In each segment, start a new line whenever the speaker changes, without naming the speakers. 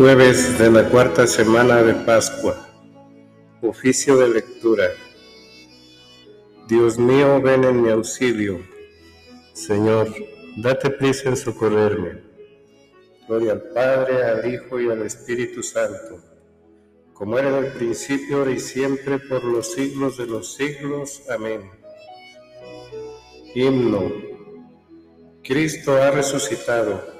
Jueves de la cuarta semana de Pascua. Oficio de lectura. Dios mío, ven en mi auxilio. Señor, date prisa en socorrerme. Gloria al Padre, al Hijo y al Espíritu Santo, como era en el principio, ahora y siempre, por los siglos de los siglos. Amén. Himno. Cristo ha resucitado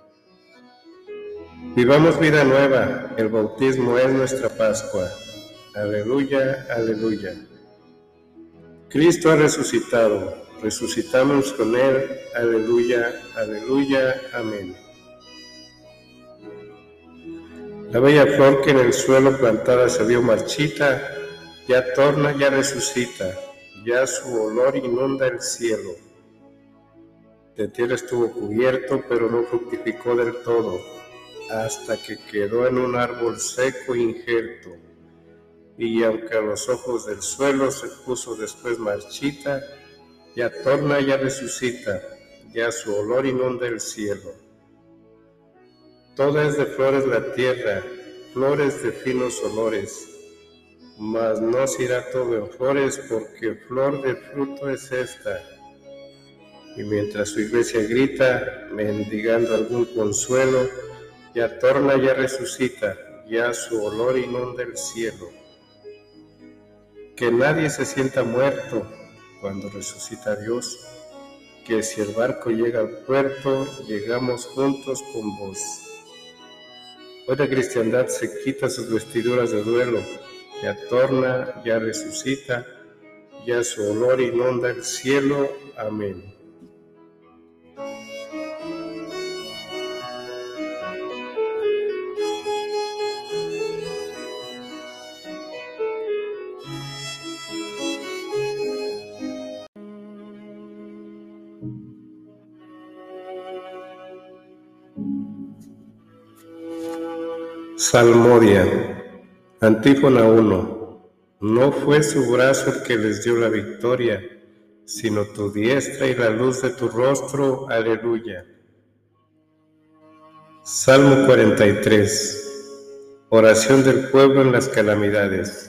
Vivamos vida nueva, el bautismo es nuestra Pascua. Aleluya, aleluya. Cristo ha resucitado, resucitamos con Él. Aleluya, aleluya, amén. La bella flor que en el suelo plantada se vio marchita, ya torna, ya resucita, ya su olor inunda el cielo. De tierra estuvo cubierto, pero no fructificó del todo hasta que quedó en un árbol seco injerto, y aunque a los ojos del suelo se puso después marchita, ya torna, ya resucita, ya su olor inunda el cielo. Toda es de flores la tierra, flores de finos olores, mas no se irá todo en flores, porque flor de fruto es esta. Y mientras su iglesia grita, mendigando algún consuelo, ya torna, ya resucita, ya su olor inunda el cielo. Que nadie se sienta muerto cuando resucita Dios, que si el barco llega al puerto, llegamos juntos con vos. Hoy la cristiandad se quita sus vestiduras de duelo, ya torna, ya resucita, ya su olor inunda el cielo. Amén. Salmodia, Antífona 1. No fue su brazo el que les dio la victoria, sino tu diestra y la luz de tu rostro. Aleluya. Salmo 43. Oración del pueblo en las calamidades.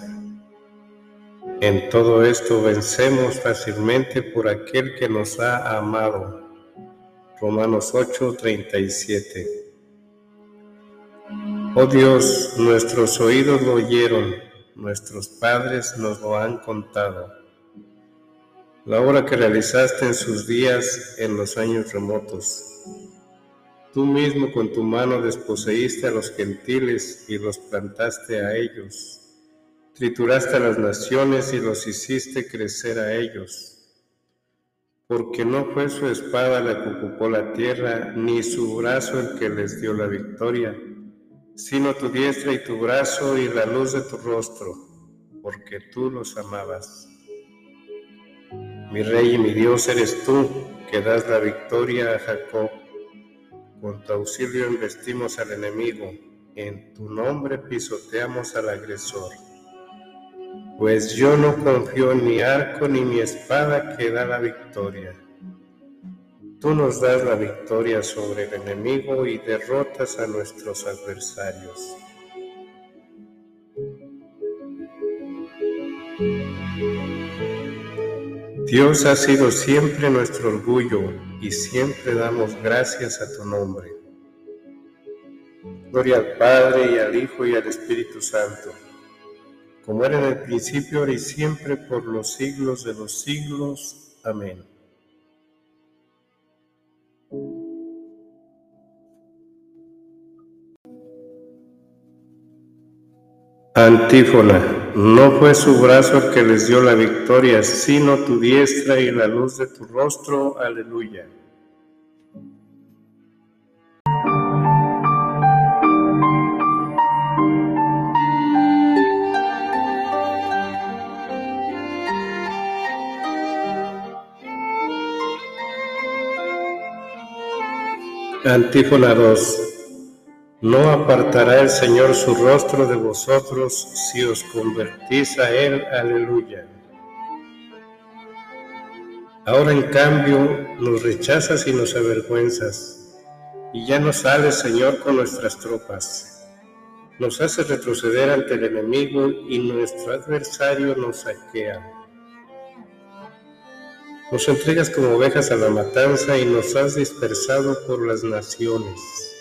En todo esto vencemos fácilmente por aquel que nos ha amado. Romanos 8, 37. Oh Dios, nuestros oídos lo oyeron, nuestros padres nos lo han contado. La obra que realizaste en sus días en los años remotos. Tú mismo con tu mano desposeíste a los gentiles y los plantaste a ellos. Trituraste a las naciones y los hiciste crecer a ellos. Porque no fue su espada la que ocupó la tierra, ni su brazo el que les dio la victoria sino tu diestra y tu brazo y la luz de tu rostro, porque tú los amabas. Mi rey y mi Dios eres tú, que das la victoria a Jacob. Con tu auxilio investimos al enemigo, en tu nombre pisoteamos al agresor. Pues yo no confío en mi arco ni mi espada que da la victoria Tú nos das la victoria sobre el enemigo y derrotas a nuestros adversarios. Dios ha sido siempre nuestro orgullo y siempre damos gracias a tu nombre. Gloria al Padre y al Hijo y al Espíritu Santo, como era en el principio, ahora y siempre, por los siglos de los siglos. Amén. Antífona, no fue su brazo que les dio la victoria, sino tu diestra y la luz de tu rostro. Aleluya. Antífona 2. No apartará el Señor su rostro de vosotros si os convertís a Él. Aleluya. Ahora en cambio nos rechazas y nos avergüenzas, y ya no sales, Señor, con nuestras tropas. Nos haces retroceder ante el enemigo y nuestro adversario nos saquea. Nos entregas como ovejas a la matanza y nos has dispersado por las naciones.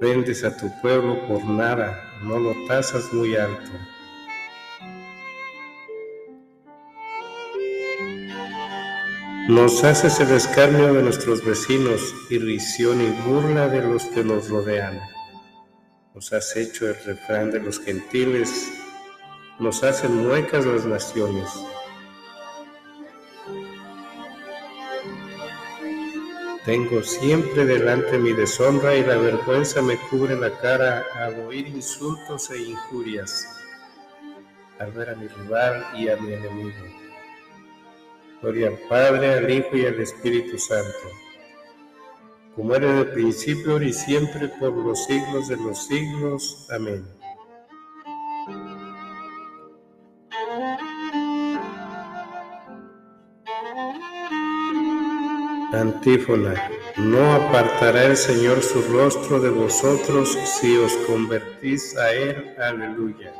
Vendes a tu pueblo por nada, no lo tasas muy alto. Nos haces el escarnio de nuestros vecinos, irrisión y burla de los que nos rodean. Nos has hecho el refrán de los gentiles, nos hacen muecas las naciones. Tengo siempre delante mi deshonra y la vergüenza me cubre la cara al oír insultos e injurias, al ver a mi rival y a mi enemigo. Gloria al Padre, al Hijo y al Espíritu Santo, como era en principio, y siempre, por los siglos de los siglos. Amén. Antífona. No apartará el Señor su rostro de vosotros si os convertís a Él. Aleluya.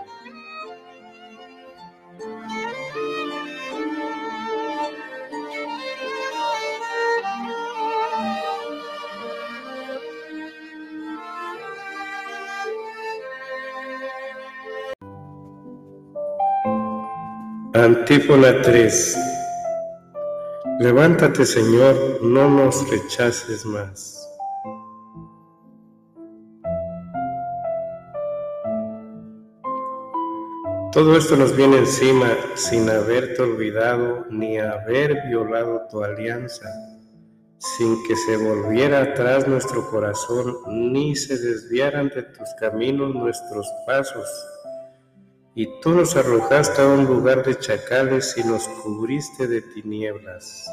Antífona 3 Levántate, Señor, no nos rechaces más. Todo esto nos viene encima sin haberte olvidado ni haber violado tu alianza, sin que se volviera atrás nuestro corazón ni se desviaran de tus caminos nuestros pasos y tú nos arrojaste a un lugar de chacales y nos cubriste de tinieblas.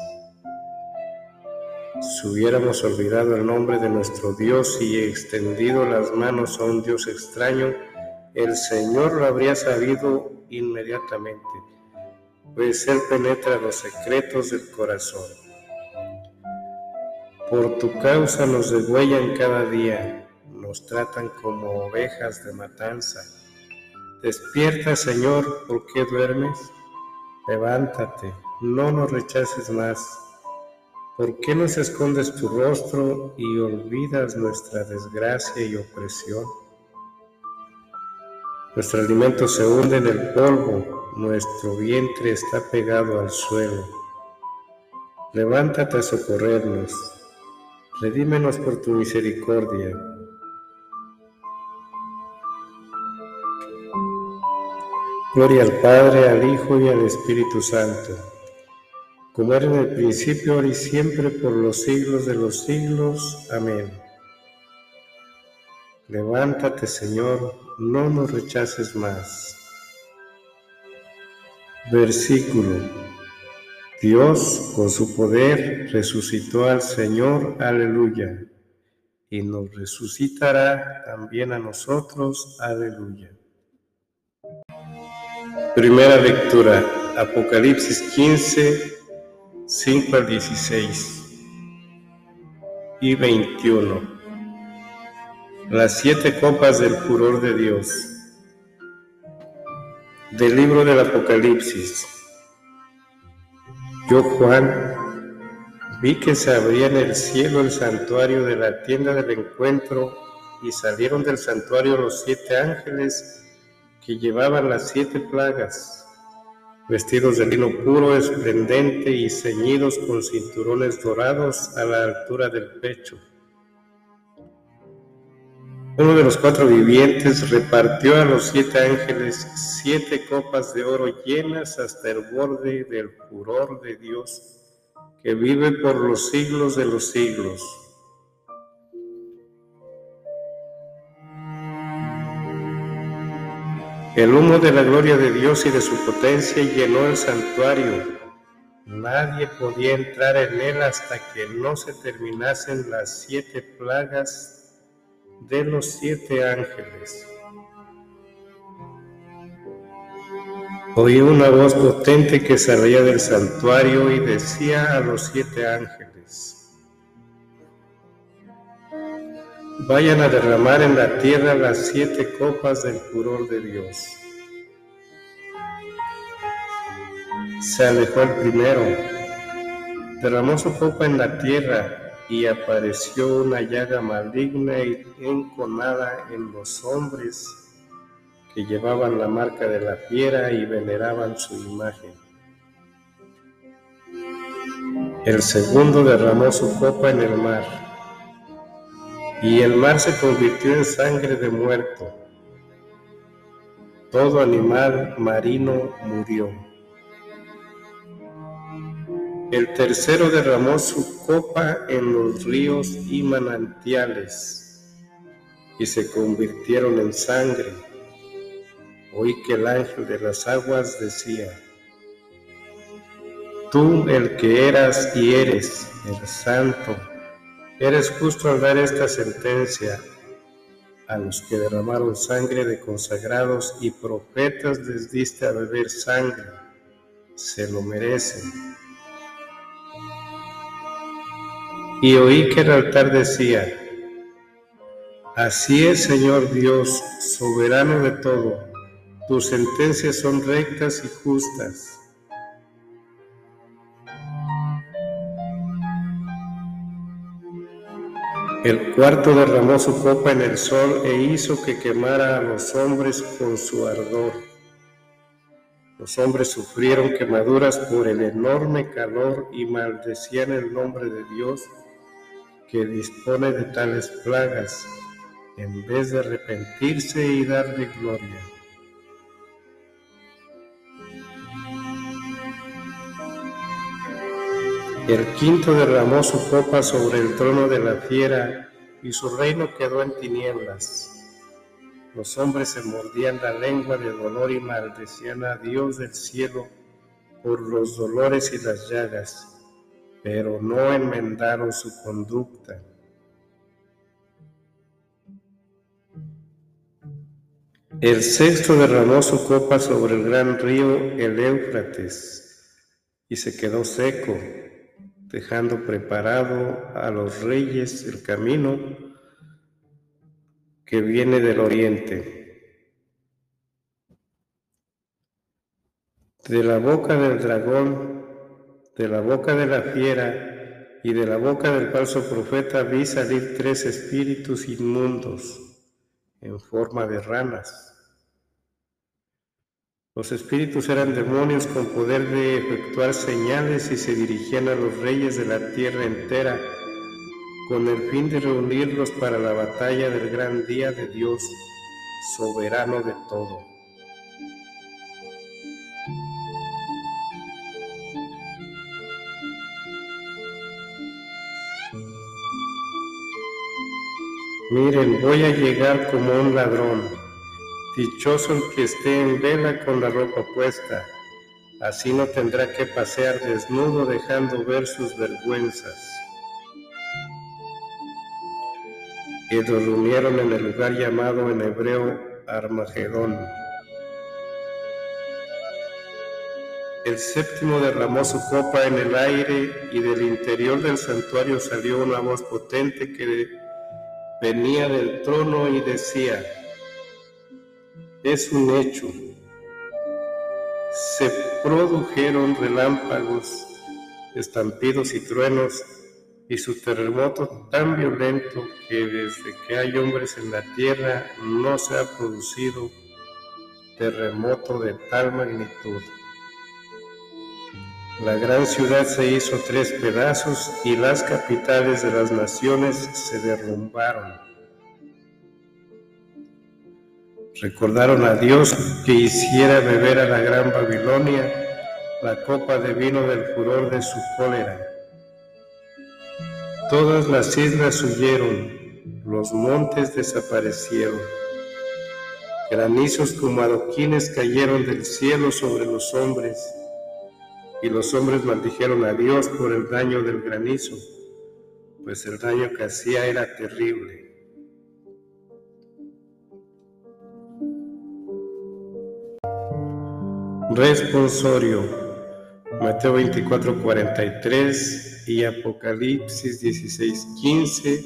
Si hubiéramos olvidado el nombre de nuestro Dios y extendido las manos a un Dios extraño, el Señor lo habría sabido inmediatamente, pues Él penetra los secretos del corazón. Por tu causa nos degüellan cada día, nos tratan como ovejas de matanza Despierta, Señor, ¿por qué duermes? Levántate, no nos rechaces más. ¿Por qué nos escondes tu rostro y olvidas nuestra desgracia y opresión? Nuestro alimento se hunde en el polvo, nuestro vientre está pegado al suelo. Levántate a socorrernos, redímenos por tu misericordia Gloria al Padre, al Hijo y al Espíritu Santo, como era en el principio, ahora y siempre, por los siglos de los siglos. Amén. Levántate, Señor, no nos rechaces más. Versículo. Dios, con su poder, resucitó al Señor, aleluya, y nos resucitará también a nosotros, aleluya. Primera lectura, Apocalipsis 15, 5 al 16 y 21. Las siete copas del furor de Dios. Del libro del Apocalipsis. Yo, Juan, vi que se abría en el cielo el santuario de la tienda del encuentro y salieron del santuario los siete ángeles que llevaban las siete plagas, vestidos de lino puro, esplendente y ceñidos con cinturones dorados a la altura del pecho. Uno de los cuatro vivientes repartió a los siete ángeles siete copas de oro llenas hasta el borde del furor de Dios, que vive por los siglos de los siglos. El humo de la gloria de Dios y de su potencia llenó el santuario, Nadie podía entrar en él hasta que no se terminasen las siete plagas de los siete ángeles. Oí una voz potente que salía del santuario y decía a los siete ángeles, vayan a derramar en la tierra las siete copas del furor de Dios. Se alejó el primero, derramó su copa en la tierra y apareció una llaga maligna y enconada en los hombres que llevaban la marca de la fiera y veneraban su imagen. El segundo derramó su copa en el mar, y el mar se convirtió en sangre de muerto. Todo animal marino murió. El tercero derramó su copa en los ríos y manantiales, y se convirtieron en sangre oí que el ángel de las aguas decía, Tú el que eras y eres el santo, eres justo al dar esta sentencia a los que derramaron sangre de consagrados y profetas les diste a beber sangre, se lo merecen. Y oí que el altar decía, Así es Señor Dios, soberano de todo, tus sentencias son rectas y justas. El cuarto derramó su copa en el sol e hizo que quemara a los hombres con su ardor. Los hombres sufrieron quemaduras por el enorme calor y maldecían el nombre de Dios que dispone de tales plagas, en vez de arrepentirse y darle gloria. El quinto derramó su copa sobre el trono de la fiera y su reino quedó en tinieblas. Los hombres se mordían la lengua de dolor y maldecían a Dios del cielo por los dolores y las llagas, pero no enmendaron su conducta. El sexto derramó su copa sobre el gran río, el Éufrates, y se quedó seco dejando preparado a los reyes el camino que viene del oriente. De la boca del dragón, de la boca de la fiera y de la boca del falso profeta vi salir tres espíritus inmundos en forma de ranas los espíritus eran demonios con poder de efectuar señales y se dirigían a los reyes de la tierra entera con el fin de reunirlos para la batalla del gran día de Dios, soberano de todo. Miren, voy a llegar como un ladrón. Dichoso el que esté en vela con la ropa puesta, así no tendrá que pasear desnudo dejando ver sus vergüenzas. Y durmieron en el lugar llamado en hebreo Armagedón. El séptimo derramó su copa en el aire y del interior del santuario salió una voz potente que venía del trono y decía, es un hecho. Se produjeron relámpagos, estampidos y truenos, y su terremoto tan violento que desde que hay hombres en la tierra no se ha producido terremoto de tal magnitud. La gran ciudad se hizo tres pedazos y las capitales de las naciones se derrumbaron. Recordaron a Dios que hiciera beber a la gran Babilonia la copa de vino del furor de su cólera. Todas las islas huyeron, los montes desaparecieron. Granizos como adoquines cayeron del cielo sobre los hombres, y los hombres maldijeron a Dios por el daño del granizo, pues el daño que hacía era terrible. Responsorio Mateo 24, 43 y Apocalipsis 16, 15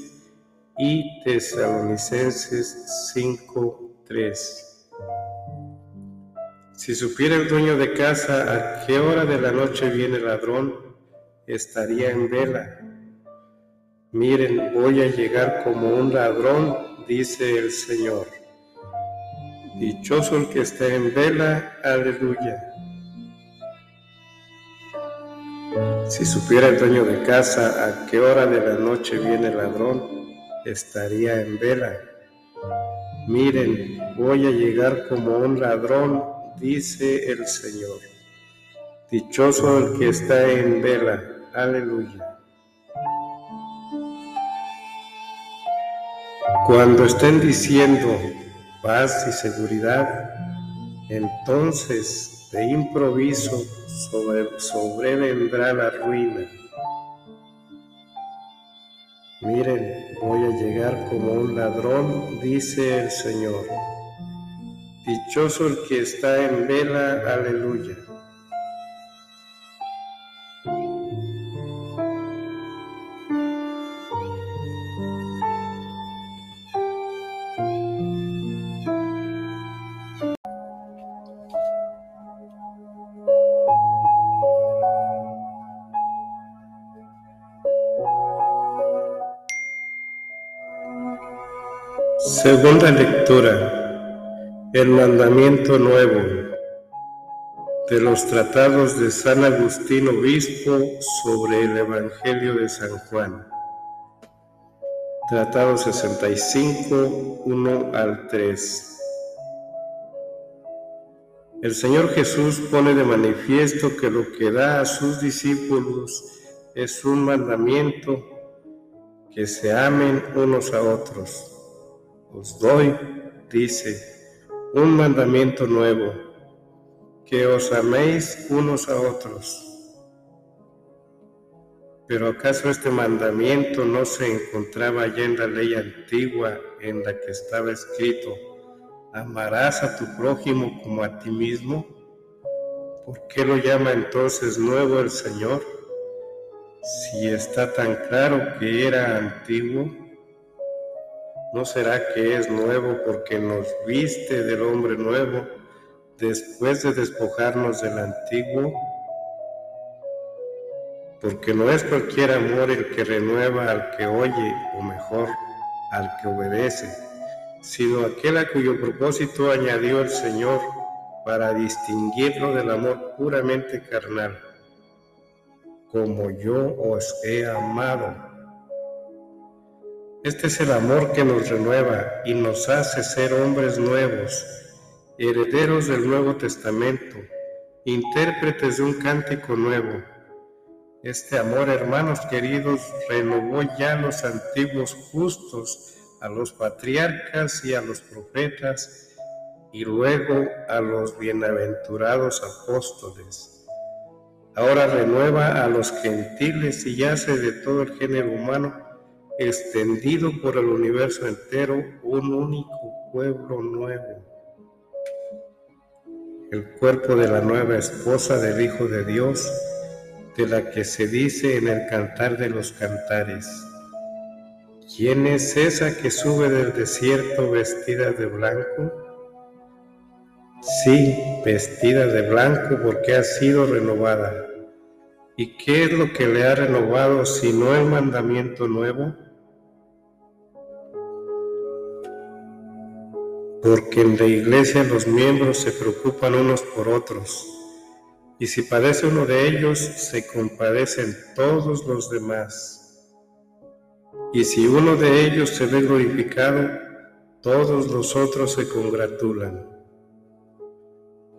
y Tesalonicenses 5, 3. Si supiera el dueño de casa a qué hora de la noche viene el ladrón, estaría en vela. Miren, voy a llegar como un ladrón, dice el Señor. Dichoso el que está en vela, aleluya. Si supiera el dueño de casa a qué hora de la noche viene el ladrón, estaría en vela. Miren, voy a llegar como un ladrón, dice el Señor. Dichoso el que está en vela, aleluya. Cuando estén diciendo paz y seguridad, entonces de improviso sobre, sobrevendrá la ruina. Miren, voy a llegar como un ladrón, dice el Señor. Dichoso el que está en vela, aleluya. Segunda lectura. El mandamiento nuevo de los tratados de San Agustín Obispo sobre el Evangelio de San Juan. Tratado 65, 1 al 3. El Señor Jesús pone de manifiesto que lo que da a sus discípulos es un mandamiento que se amen unos a otros os doy, dice, un mandamiento nuevo, que os améis unos a otros. Pero ¿acaso este mandamiento no se encontraba ya en la ley antigua en la que estaba escrito, amarás a tu prójimo como a ti mismo? ¿Por qué lo llama entonces nuevo el Señor? Si está tan claro que era antiguo, ¿No será que es nuevo porque nos viste del hombre nuevo después de despojarnos del antiguo? Porque no es cualquier amor el que renueva al que oye, o mejor, al que obedece, sino aquel a cuyo propósito añadió el Señor para distinguirlo del amor puramente carnal, como yo os he amado este es el amor que nos renueva y nos hace ser hombres nuevos, herederos del Nuevo Testamento, intérpretes de un cántico nuevo. Este amor, hermanos queridos, renovó ya los antiguos justos, a los patriarcas y a los profetas, y luego a los bienaventurados apóstoles. Ahora renueva a los gentiles y hace de todo el género humano extendido por el universo entero, un único pueblo nuevo. El cuerpo de la nueva esposa del Hijo de Dios, de la que se dice en el cantar de los cantares. ¿Quién es esa que sube del desierto vestida de blanco? Sí, vestida de blanco porque ha sido renovada. ¿Y qué es lo que le ha renovado sino el mandamiento nuevo? Porque en la iglesia los miembros se preocupan unos por otros, y si padece uno de ellos, se compadecen todos los demás. Y si uno de ellos se ve glorificado, todos los otros se congratulan.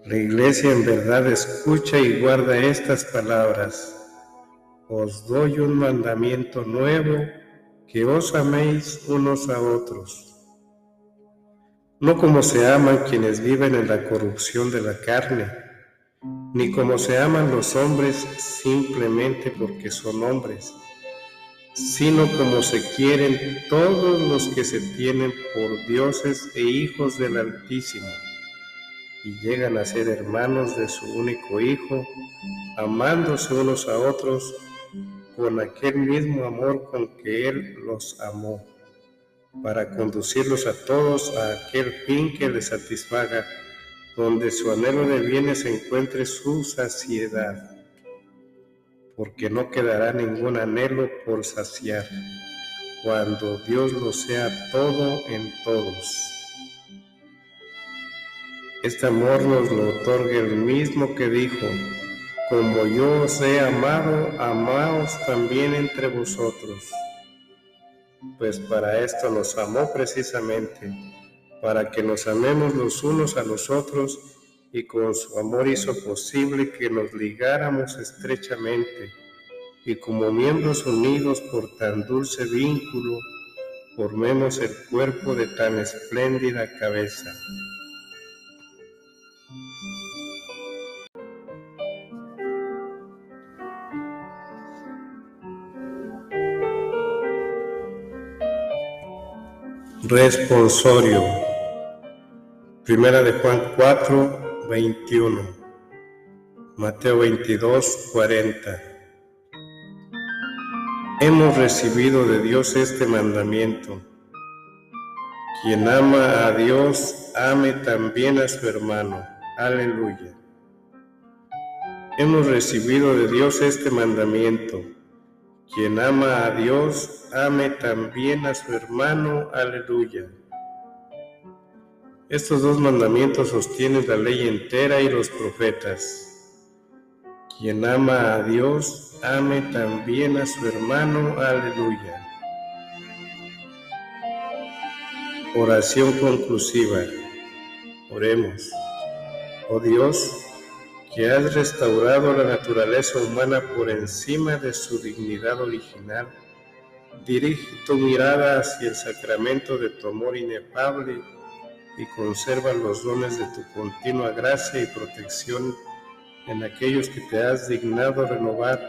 La iglesia en verdad escucha y guarda estas palabras. Os doy un mandamiento nuevo, que os améis unos a otros no como se aman quienes viven en la corrupción de la carne, ni como se aman los hombres simplemente porque son hombres, sino como se quieren todos los que se tienen por dioses e hijos del Altísimo, y llegan a ser hermanos de su único Hijo, amándose unos a otros con aquel mismo amor con que Él los amó para conducirlos a todos a aquel fin que les satisfaga, donde su anhelo de bienes encuentre su saciedad, porque no quedará ningún anhelo por saciar, cuando Dios lo sea todo en todos. Este amor nos lo otorga el mismo que dijo, como yo os he amado, amaos también entre vosotros pues para esto nos amó precisamente, para que nos amemos los unos a los otros y con su amor hizo posible que nos ligáramos estrechamente y como miembros unidos por tan dulce vínculo, formemos el cuerpo de tan espléndida cabeza. Responsorio. Primera de Juan 4, 21. Mateo 22, 40. Hemos recibido de Dios este mandamiento. Quien ama a Dios, ame también a su hermano. Aleluya. Hemos recibido de Dios este mandamiento quien ama a Dios, ame también a su hermano. Aleluya. Estos dos mandamientos sostienen la ley entera y los profetas. Quien ama a Dios, ame también a su hermano. Aleluya. Oración conclusiva. Oremos. Oh Dios, que has restaurado la naturaleza humana por encima de su dignidad original, dirige tu mirada hacia el sacramento de tu amor inefable y conserva los dones de tu continua gracia y protección en aquellos que te has dignado renovar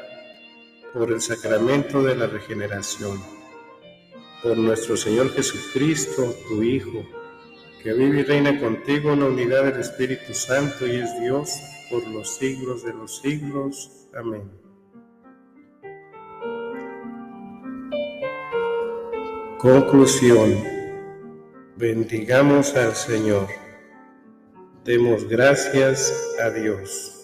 por el sacramento de la regeneración. Por nuestro Señor Jesucristo, tu Hijo, que vive y reina contigo en la unidad del Espíritu Santo y es Dios por los siglos de los siglos. Amén. Conclusión. Bendigamos al Señor. Demos gracias a Dios.